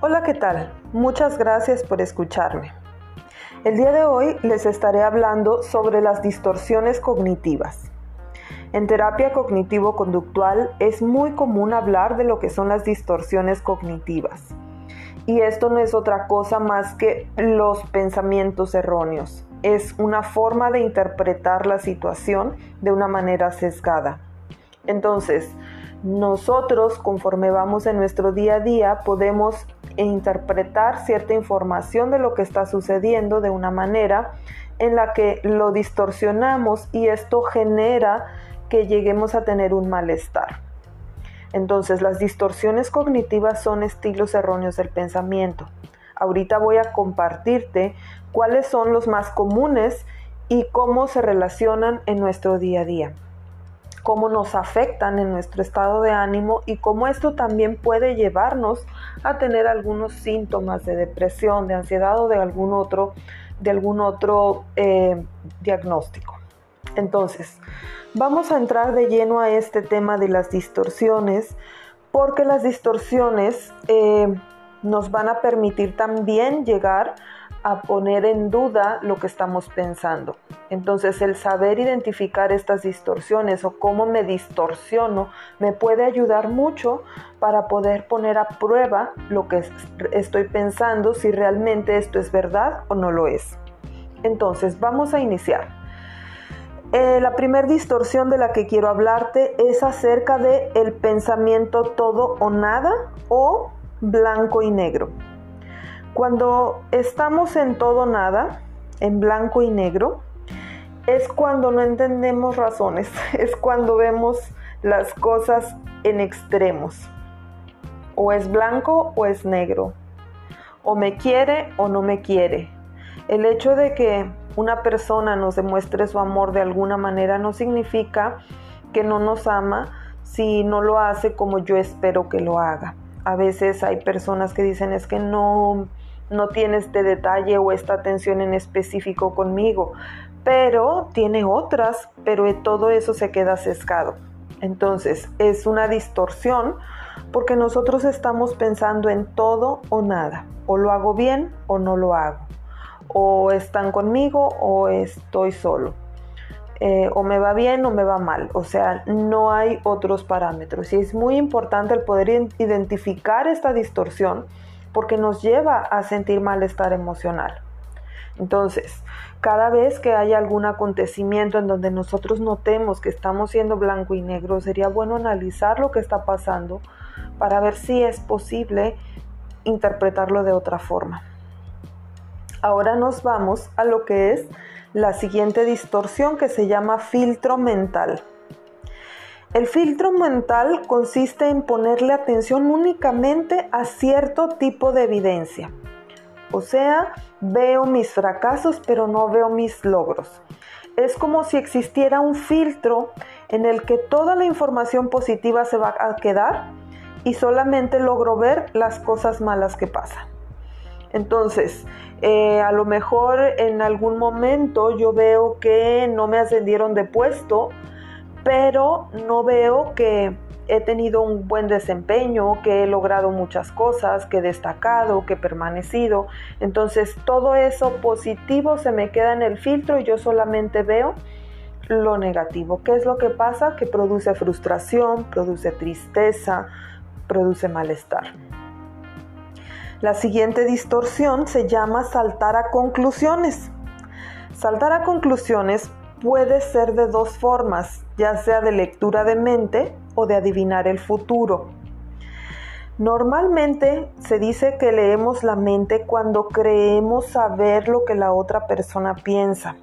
Hola, ¿qué tal? Muchas gracias por escucharme. El día de hoy les estaré hablando sobre las distorsiones cognitivas. En terapia cognitivo-conductual es muy común hablar de lo que son las distorsiones cognitivas. Y esto no es otra cosa más que los pensamientos erróneos. Es una forma de interpretar la situación de una manera sesgada. Entonces, nosotros conforme vamos en nuestro día a día podemos interpretar cierta información de lo que está sucediendo de una manera en la que lo distorsionamos y esto genera que lleguemos a tener un malestar. Entonces las distorsiones cognitivas son estilos erróneos del pensamiento. Ahorita voy a compartirte cuáles son los más comunes y cómo se relacionan en nuestro día a día cómo nos afectan en nuestro estado de ánimo y cómo esto también puede llevarnos a tener algunos síntomas de depresión, de ansiedad o de algún otro, de algún otro eh, diagnóstico. Entonces, vamos a entrar de lleno a este tema de las distorsiones porque las distorsiones eh, nos van a permitir también llegar a poner en duda lo que estamos pensando. Entonces el saber identificar estas distorsiones o cómo me distorsiono me puede ayudar mucho para poder poner a prueba lo que estoy pensando, si realmente esto es verdad o no lo es. Entonces vamos a iniciar. Eh, la primera distorsión de la que quiero hablarte es acerca de el pensamiento todo o nada o blanco y negro. Cuando estamos en todo nada, en blanco y negro, es cuando no entendemos razones, es cuando vemos las cosas en extremos. O es blanco o es negro. O me quiere o no me quiere. El hecho de que una persona nos demuestre su amor de alguna manera no significa que no nos ama si no lo hace como yo espero que lo haga. A veces hay personas que dicen es que no no tiene este detalle o esta atención en específico conmigo, pero tiene otras, pero todo eso se queda sesgado. Entonces, es una distorsión porque nosotros estamos pensando en todo o nada, o lo hago bien o no lo hago, o están conmigo o estoy solo. Eh, o me va bien o me va mal. O sea, no hay otros parámetros. Y es muy importante el poder identificar esta distorsión porque nos lleva a sentir malestar emocional. Entonces, cada vez que haya algún acontecimiento en donde nosotros notemos que estamos siendo blanco y negro, sería bueno analizar lo que está pasando para ver si es posible interpretarlo de otra forma. Ahora nos vamos a lo que es la siguiente distorsión que se llama filtro mental. El filtro mental consiste en ponerle atención únicamente a cierto tipo de evidencia. O sea, veo mis fracasos pero no veo mis logros. Es como si existiera un filtro en el que toda la información positiva se va a quedar y solamente logro ver las cosas malas que pasan. Entonces, eh, a lo mejor en algún momento yo veo que no me ascendieron de puesto, pero no veo que he tenido un buen desempeño, que he logrado muchas cosas, que he destacado, que he permanecido. Entonces todo eso positivo se me queda en el filtro y yo solamente veo lo negativo. ¿Qué es lo que pasa? Que produce frustración, produce tristeza, produce malestar. La siguiente distorsión se llama saltar a conclusiones. Saltar a conclusiones puede ser de dos formas, ya sea de lectura de mente o de adivinar el futuro. Normalmente se dice que leemos la mente cuando creemos saber lo que la otra persona piensa.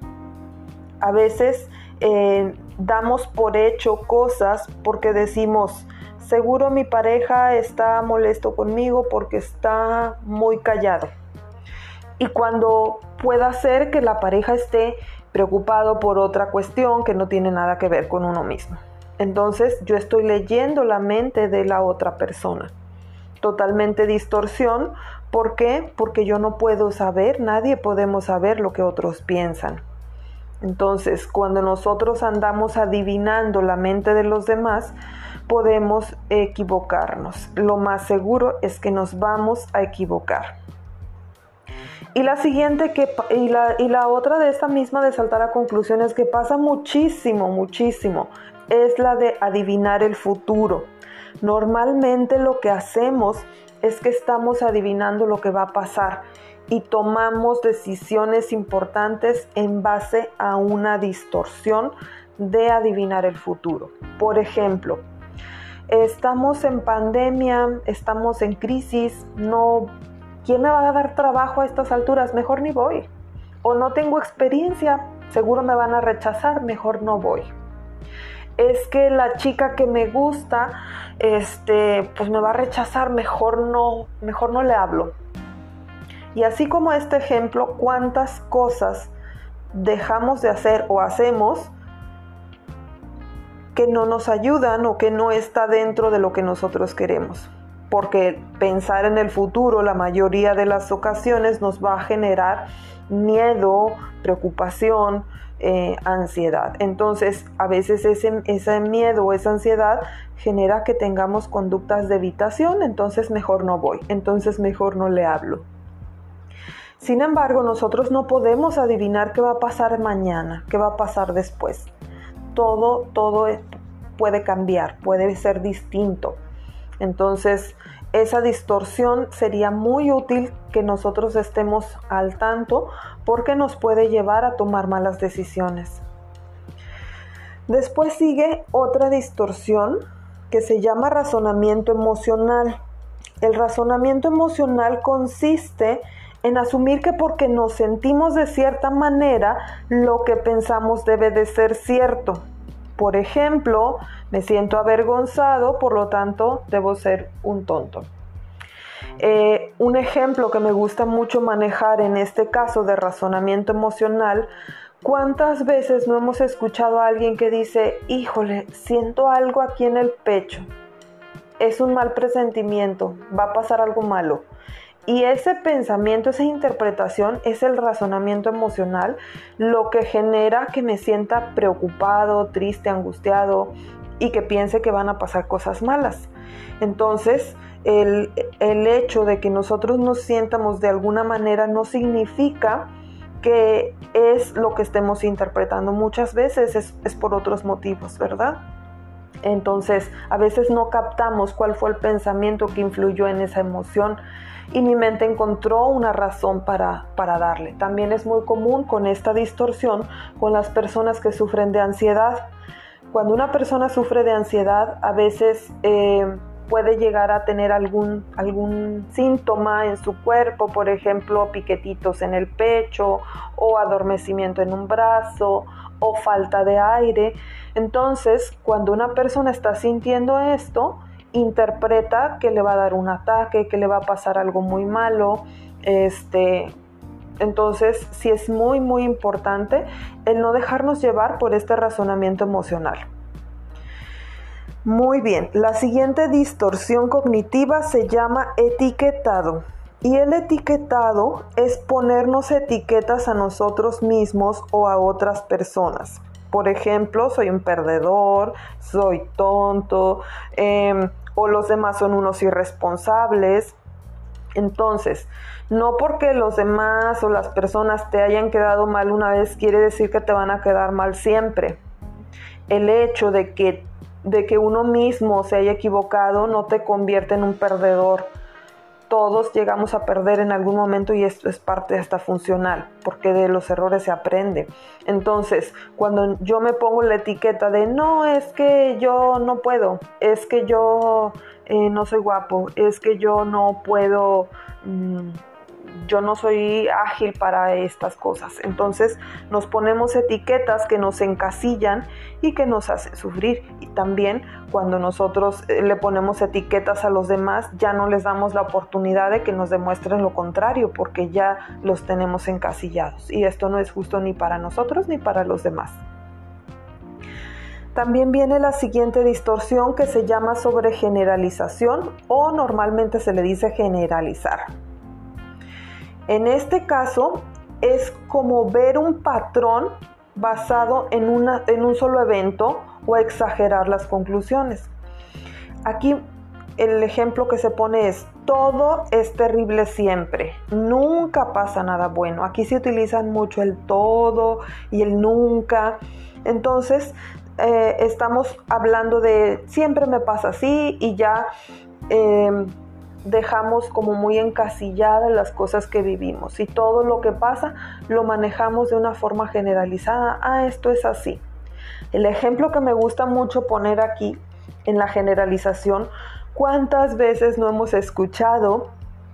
A veces eh, damos por hecho cosas porque decimos, seguro mi pareja está molesto conmigo porque está muy callado. Y cuando pueda ser que la pareja esté preocupado por otra cuestión que no tiene nada que ver con uno mismo. Entonces yo estoy leyendo la mente de la otra persona. Totalmente distorsión. ¿Por qué? Porque yo no puedo saber, nadie podemos saber lo que otros piensan. Entonces, cuando nosotros andamos adivinando la mente de los demás, podemos equivocarnos. Lo más seguro es que nos vamos a equivocar. Y la siguiente que y la, y la otra de esta misma de saltar a conclusiones que pasa muchísimo, muchísimo, es la de adivinar el futuro. Normalmente lo que hacemos es que estamos adivinando lo que va a pasar y tomamos decisiones importantes en base a una distorsión de adivinar el futuro. Por ejemplo, estamos en pandemia, estamos en crisis, no ¿quién me va a dar trabajo a estas alturas? Mejor ni voy. O no tengo experiencia, seguro me van a rechazar, mejor no voy. Es que la chica que me gusta, este, pues me va a rechazar, mejor no, mejor no le hablo. Y así como este ejemplo, cuántas cosas dejamos de hacer o hacemos que no nos ayudan o que no está dentro de lo que nosotros queremos. Porque pensar en el futuro la mayoría de las ocasiones nos va a generar miedo, preocupación, eh, ansiedad. Entonces, a veces ese, ese miedo o esa ansiedad genera que tengamos conductas de evitación, entonces mejor no voy, entonces mejor no le hablo. Sin embargo, nosotros no podemos adivinar qué va a pasar mañana, qué va a pasar después todo, todo puede cambiar, puede ser distinto. Entonces, esa distorsión sería muy útil que nosotros estemos al tanto porque nos puede llevar a tomar malas decisiones. Después sigue otra distorsión que se llama razonamiento emocional. El razonamiento emocional consiste en asumir que porque nos sentimos de cierta manera, lo que pensamos debe de ser cierto. Por ejemplo, me siento avergonzado, por lo tanto, debo ser un tonto. Eh, un ejemplo que me gusta mucho manejar en este caso de razonamiento emocional, ¿cuántas veces no hemos escuchado a alguien que dice, híjole, siento algo aquí en el pecho? Es un mal presentimiento, va a pasar algo malo. Y ese pensamiento, esa interpretación es el razonamiento emocional, lo que genera que me sienta preocupado, triste, angustiado y que piense que van a pasar cosas malas. Entonces, el, hecho de que nosotros nos sientamos de alguna manera no significa que es lo que estemos interpretando. Muchas veces es, es por otros motivos, ¿verdad? Entonces, a veces no captamos cuál fue el pensamiento que influyó en esa emoción y mi mente encontró una razón para, darle. También es muy común con esta distorsión con las personas que sufren de ansiedad. Cuando una persona sufre de ansiedad, a veces eh, puede llegar a tener algún, algún síntoma en su cuerpo, por ejemplo, piquetitos en el pecho o adormecimiento en un brazo o falta de aire. Entonces, cuando una persona está sintiendo esto, interpreta que le va a dar un ataque, que le va a pasar algo muy malo. Este, entonces, sí es muy, muy importante el no dejarnos llevar por este razonamiento emocional. Muy bien, la siguiente distorsión cognitiva se llama etiquetado. Y el etiquetado es ponernos etiquetas a nosotros mismos o a otras personas. Por ejemplo, soy un perdedor, soy tonto, em, o los demás son unos irresponsables. Entonces, no porque los demás o las personas te hayan quedado mal una vez quiere decir que te van a quedar mal siempre. El hecho de que, de que uno mismo se haya equivocado no te convierte en un perdedor todos llegamos a perder en algún momento y esto es parte hasta funcional, porque de los errores se aprende. Entonces, cuando yo me pongo la etiqueta de no, es que yo no puedo, es que yo eh, no soy guapo, es que yo no puedo... Mm, yo no soy ágil para estas cosas. Entonces nos ponemos etiquetas que nos encasillan y que nos hacen sufrir. Y también cuando nosotros eh, le ponemos etiquetas a los demás, ya no les damos la oportunidad de que nos demuestren lo contrario, porque ya los tenemos encasillados. Y esto no es justo ni para nosotros ni para los demás. También viene la siguiente distorsión que se llama sobregeneralización o normalmente se le dice generalizar. En este caso es como ver un patrón basado en, una, en un solo evento o exagerar las conclusiones. Aquí el ejemplo que se pone es, todo es terrible siempre, nunca pasa nada bueno. Aquí se utilizan mucho el todo y el nunca. Entonces, eh, estamos hablando de siempre me pasa así y ya em, dejamos como muy encasilladas las cosas que vivimos y todo lo que pasa lo manejamos de una forma generalizada. Ah, esto es así. El ejemplo que me gusta mucho poner aquí en la generalización ¿Cuántas veces no hemos escuchado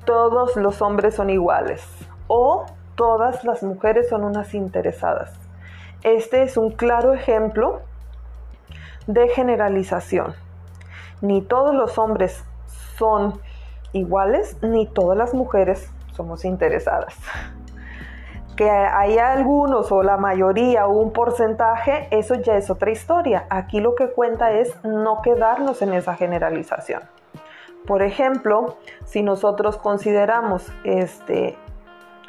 todos los hombres son iguales o todas las mujeres son unas interesadas? Este es un claro ejemplo de generalización. Ni todos los hombres son iguales, ni todas las mujeres somos interesadas que hay algunos o la mayoría o un porcentaje, eso ya es otra historia. Aquí lo que cuenta es no quedarnos en esa generalización. Por ejemplo, si nosotros consideramos este,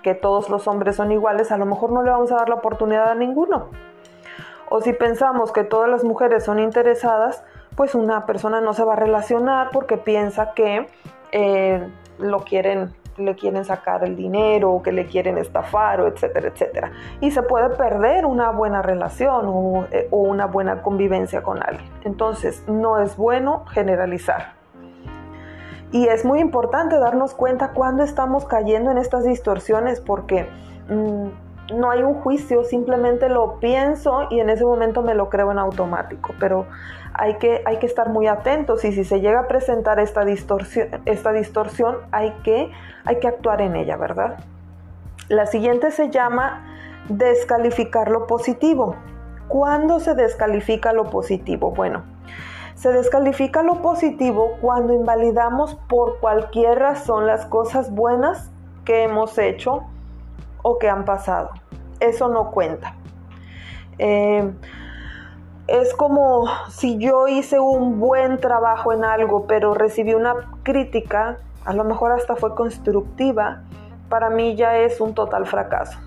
que todos los hombres son iguales, a lo mejor no le vamos a dar la oportunidad a ninguno. O si pensamos que todas las mujeres son interesadas, pues una persona no se va a relacionar porque piensa que eh, lo quieren le quieren sacar el dinero que le quieren estafar o etcétera, etcétera. Y se puede perder una buena relación o, eh, una buena convivencia con alguien. Entonces, no es bueno generalizar. Y es muy importante darnos cuenta cuando estamos cayendo en estas distorsiones porque mm, no hay un juicio, simplemente lo pienso y en ese momento me lo creo en automático, pero hay que, hay que estar muy atentos y si se llega a presentar esta distorsión, esta distorsión hay, que, hay que actuar en ella, ¿verdad? La siguiente se llama descalificar lo positivo. ¿Cuándo se descalifica lo positivo? Bueno, se descalifica lo positivo cuando invalidamos por cualquier razón las cosas buenas que hemos hecho o que han pasado. Eso no cuenta. Eh, es como si yo hice un buen trabajo en algo, pero recibí una crítica, a lo mejor hasta fue constructiva, para mí ya es un total fracaso.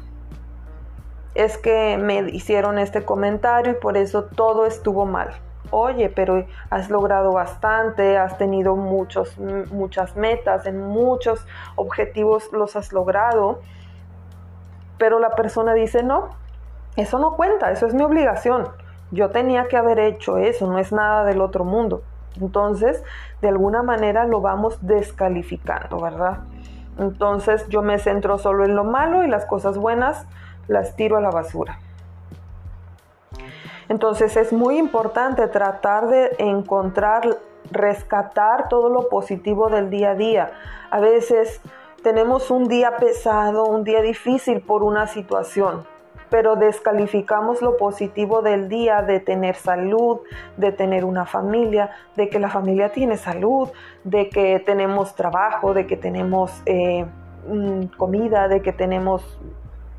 Es que me hicieron este comentario y por eso todo estuvo mal. Oye, pero has logrado bastante, has tenido muchos, muchas metas, en muchos objetivos los has logrado pero la persona dice, no, eso no cuenta, eso es mi obligación. Yo tenía que haber hecho eso, no es nada del otro mundo. Entonces, de alguna manera lo vamos descalificando, ¿verdad? Entonces yo me centro solo en lo malo y las cosas buenas las tiro a la basura. Entonces es muy importante tratar de encontrar, rescatar todo lo positivo del día a día. A veces tenemos un día pesado, un día difícil por una situación, pero descalificamos lo positivo del día de tener salud, de tener una familia, de que la familia tiene salud, de que tenemos trabajo, de que tenemos eh, mm, comida, de que tenemos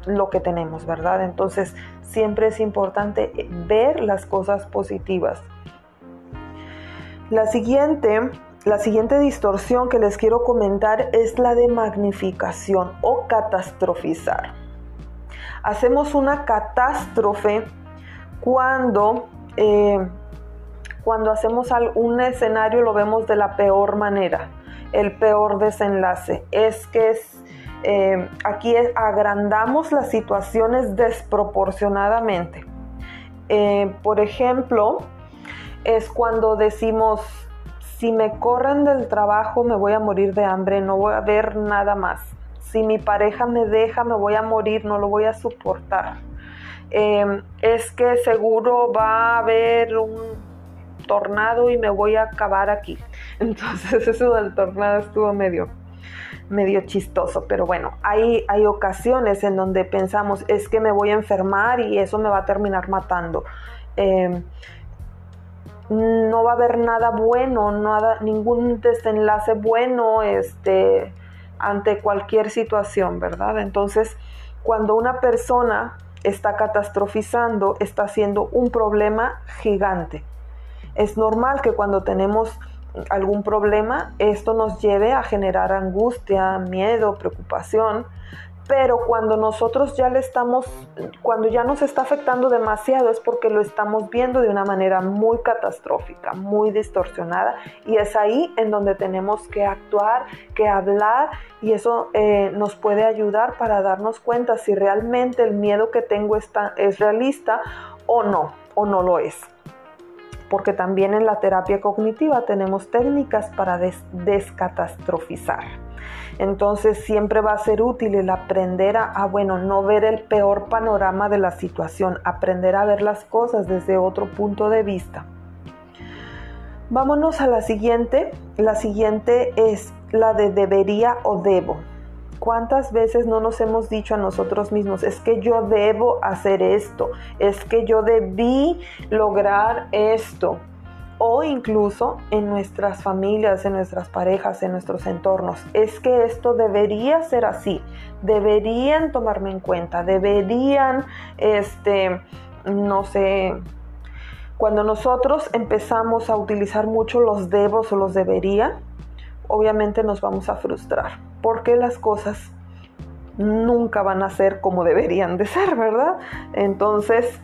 lo que tenemos, ¿verdad? Entonces siempre es importante ver las cosas positivas. La siguiente la siguiente distorsión que les quiero comentar es la de magnificación o catastrofizar. Hacemos una catástrofe cuando, eh, cuando hacemos un escenario lo vemos de la peor manera, el peor desenlace. Es que es, eh, aquí agrandamos las situaciones desproporcionadamente. Eh, por ejemplo, es cuando decimos si me corren del trabajo me voy a morir de hambre, no voy a ver nada más. Si mi pareja me deja me voy a morir, no lo voy a soportar. Em, es que seguro va a haber un tornado y me voy a acabar aquí. Entonces eso del tornado estuvo medio, medio chistoso, pero bueno, hay, hay ocasiones en donde pensamos es que me voy a enfermar y eso me va a terminar matando. Em, no va a haber nada bueno, nada, ningún desenlace bueno este, ante cualquier situación, ¿verdad? Entonces, cuando una persona está catastrofizando, está haciendo un problema gigante. Es normal que cuando tenemos algún problema, esto nos lleve a generar angustia, miedo, preocupación, pero cuando nosotros ya le estamos, cuando ya nos está afectando demasiado es porque lo estamos viendo de una manera muy catastrófica, muy distorsionada y es ahí en donde tenemos que actuar, que hablar y eso eh, nos puede ayudar para darnos cuenta si realmente el miedo que tengo está, es realista o no, o no lo es porque también en la terapia cognitiva tenemos técnicas para descatastrofizar. Entonces siempre va a ser útil el aprender a, bueno, no ver el peor panorama de la situación, aprender a ver las cosas desde otro punto de vista. Vámonos a la siguiente. La siguiente es la de debería o debo. ¿Cuántas veces no nos hemos dicho a nosotros mismos, es que yo debo hacer esto, es que yo debí lograr esto? O incluso en nuestras familias, en nuestras parejas, en nuestros entornos, es que esto debería ser así, deberían tomarme en cuenta, deberían, este, no sé, cuando nosotros empezamos a utilizar mucho los debos o los debería, obviamente nos vamos a frustrar porque las cosas nunca van a ser como deberían de ser, ¿verdad? Entonces,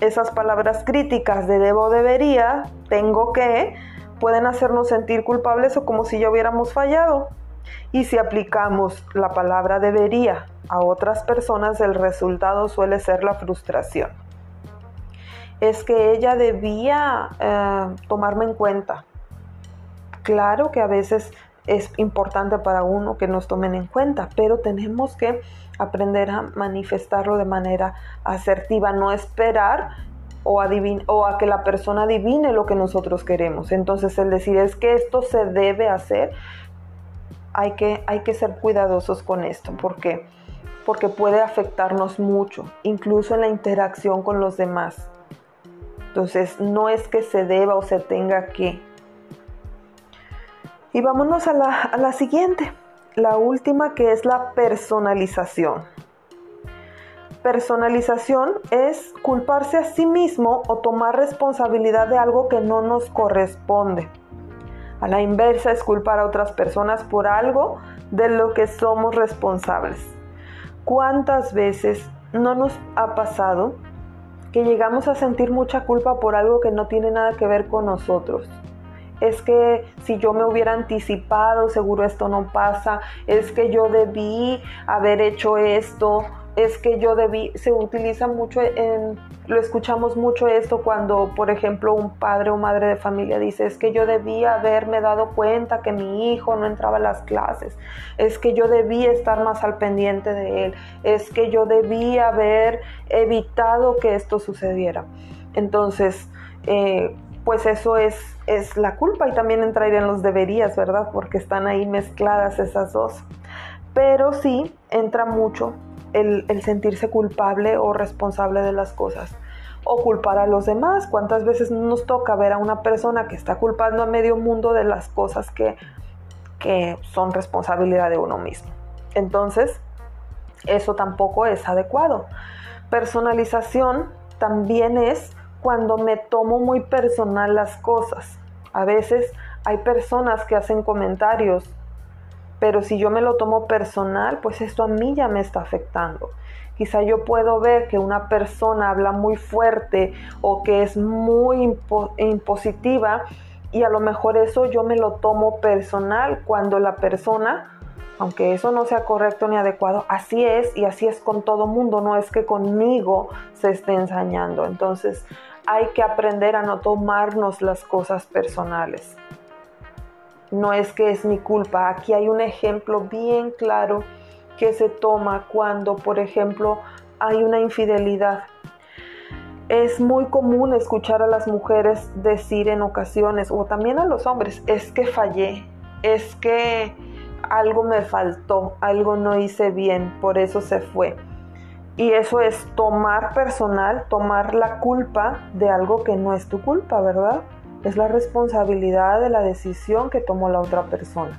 esas palabras críticas de debo, debería, tengo que, pueden hacernos sentir culpables o como si ya hubiéramos fallado. Y si aplicamos la palabra debería a otras personas, el resultado suele ser la frustración. Es que ella debía eh, tomarme en cuenta, Claro que a veces es importante para uno que nos tomen en cuenta, pero tenemos que aprender a manifestarlo de manera asertiva, no esperar o, o, a que la persona adivine lo que nosotros queremos. Entonces el decir es que esto se debe hacer, hay que, hay que ser cuidadosos con esto, porque porque puede afectarnos mucho, incluso en la interacción con los demás. Entonces no es que se deba o se tenga que, y vámonos a la, siguiente, la última que es la personalización. Personalización es culparse a sí mismo o tomar responsabilidad de algo que no nos corresponde. A la inversa es culpar a otras personas por algo de lo que somos responsables. ¿Cuántas veces no nos ha pasado que llegamos a sentir mucha culpa por algo que no tiene nada que ver con nosotros? Es que si yo me hubiera anticipado, seguro esto no pasa, es que yo debí haber hecho esto, es que yo debí, se utiliza mucho en, lo escuchamos mucho esto cuando, por ejemplo, un padre o madre de familia dice, es que yo debí haberme dado cuenta que mi hijo no entraba a las clases, es que yo debí estar más al pendiente de él, es que yo debí haber evitado que esto sucediera. Entonces, eh, pues eso es, es la culpa y también entrarían los deberías, ¿verdad? Porque están ahí mezcladas esas dos. Pero sí entra mucho el, el sentirse culpable o responsable de las cosas o culpar a los demás. ¿Cuántas veces nos toca ver a una persona que está culpando a medio mundo de las cosas que, que son responsabilidad de uno mismo? Entonces, eso tampoco es adecuado. Personalización también es cuando me tomo muy personal las cosas. A veces hay personas que hacen comentarios, pero si yo me lo tomo personal, pues esto a mí ya me está afectando. Quizá yo puedo ver que una persona habla muy fuerte o que es muy impositiva y a lo mejor eso yo me lo tomo personal cuando la persona aunque eso no sea correcto ni adecuado, así es y así es con todo mundo, no es que conmigo se esté ensañando. Entonces hay que aprender a no tomarnos las cosas personales. No es que es mi culpa, aquí hay un ejemplo bien claro que se toma cuando, por ejemplo, hay una infidelidad. Es muy común escuchar a las mujeres decir en ocasiones, o también a los hombres, es que fallé, es que algo me faltó, algo no hice bien, por eso se fue. Y eso es tomar personal, tomar la culpa de algo que no es tu culpa, ¿verdad? Es la responsabilidad de la decisión que tomó la otra persona.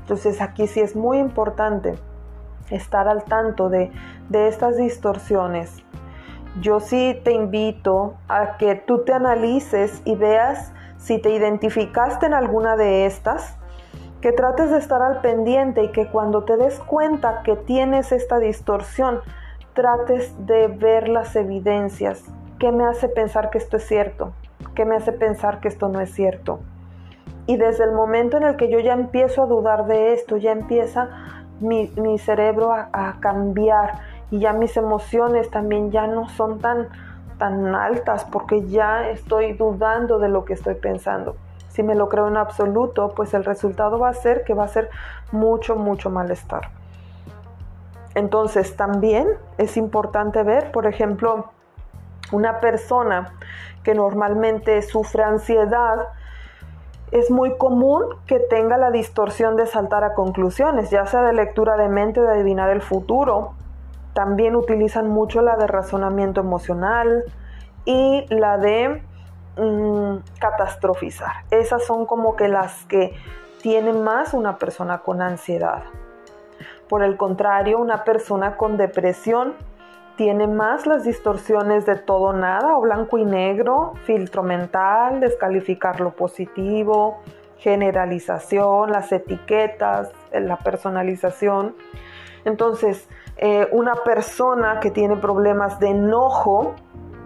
Entonces aquí sí es muy importante estar al tanto de, de estas distorsiones. Yo sí te invito a que tú te analices y veas si te identificaste en alguna de estas que trates de estar al pendiente y que cuando te des cuenta que tienes esta distorsión, trates de ver las evidencias. ¿Qué me hace pensar que esto es cierto? ¿Qué me hace pensar que esto no es cierto? Y desde el momento en el que yo ya empiezo a dudar de esto, ya empieza mi, cerebro a, cambiar y ya mis emociones también ya no son tan, tan altas porque ya estoy dudando de lo que estoy pensando. Si me lo creo en absoluto, pues el resultado va a ser que va a ser mucho, mucho malestar. Entonces también es importante ver, por ejemplo, una persona que normalmente sufre ansiedad, es muy común que tenga la distorsión de saltar a conclusiones, ya sea de lectura de mente de adivinar el futuro. También utilizan mucho la de razonamiento emocional y la de Mm, catastrofizar. Esas son como que las que tiene más una persona con ansiedad. Por el contrario, una persona con depresión tiene más las distorsiones de todo nada o blanco y negro, filtro mental, descalificar lo positivo, generalización, las etiquetas, la personalización. Entonces, eh, una persona que tiene problemas de enojo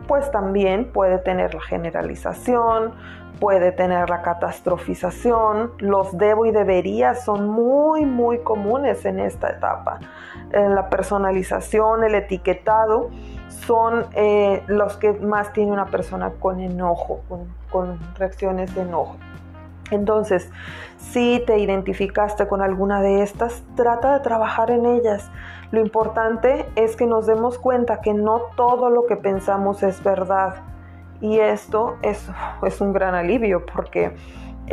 pues también puede tener la generalización, puede tener la catastrofización, los debo y debería son muy, muy comunes en esta etapa. la personalización, el etiquetado son eh, los que más tiene una persona con enojo, con reacciones de enojo. Entonces, si te identificaste con alguna de estas, trata de trabajar en ellas. Lo importante es que nos demos cuenta que no todo lo que pensamos es verdad. Y esto es, es un gran alivio porque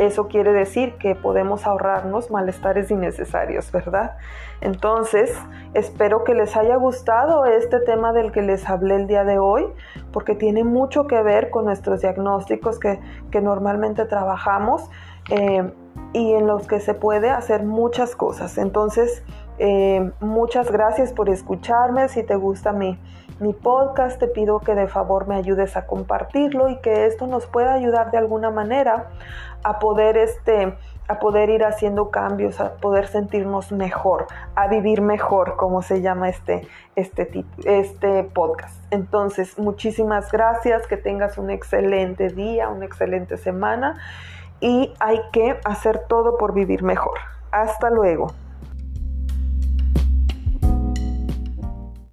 eso quiere decir que podemos ahorrarnos malestares innecesarios, ¿verdad? Entonces, espero que les haya gustado este tema del que les hablé el día de hoy, porque tiene mucho que ver con nuestros diagnósticos que, normalmente trabajamos eh, y en los que se puede hacer muchas cosas. Entonces, eh, muchas gracias por escucharme. Si te gusta mi, mi podcast, te pido que de favor me ayudes a compartirlo y que esto nos pueda ayudar de alguna manera a poder este a poder ir haciendo cambios, a poder sentirnos mejor, a vivir mejor, como se llama este, este, este podcast. Entonces, muchísimas gracias, que tengas un excelente día, una excelente semana y hay que hacer todo por vivir mejor. Hasta luego.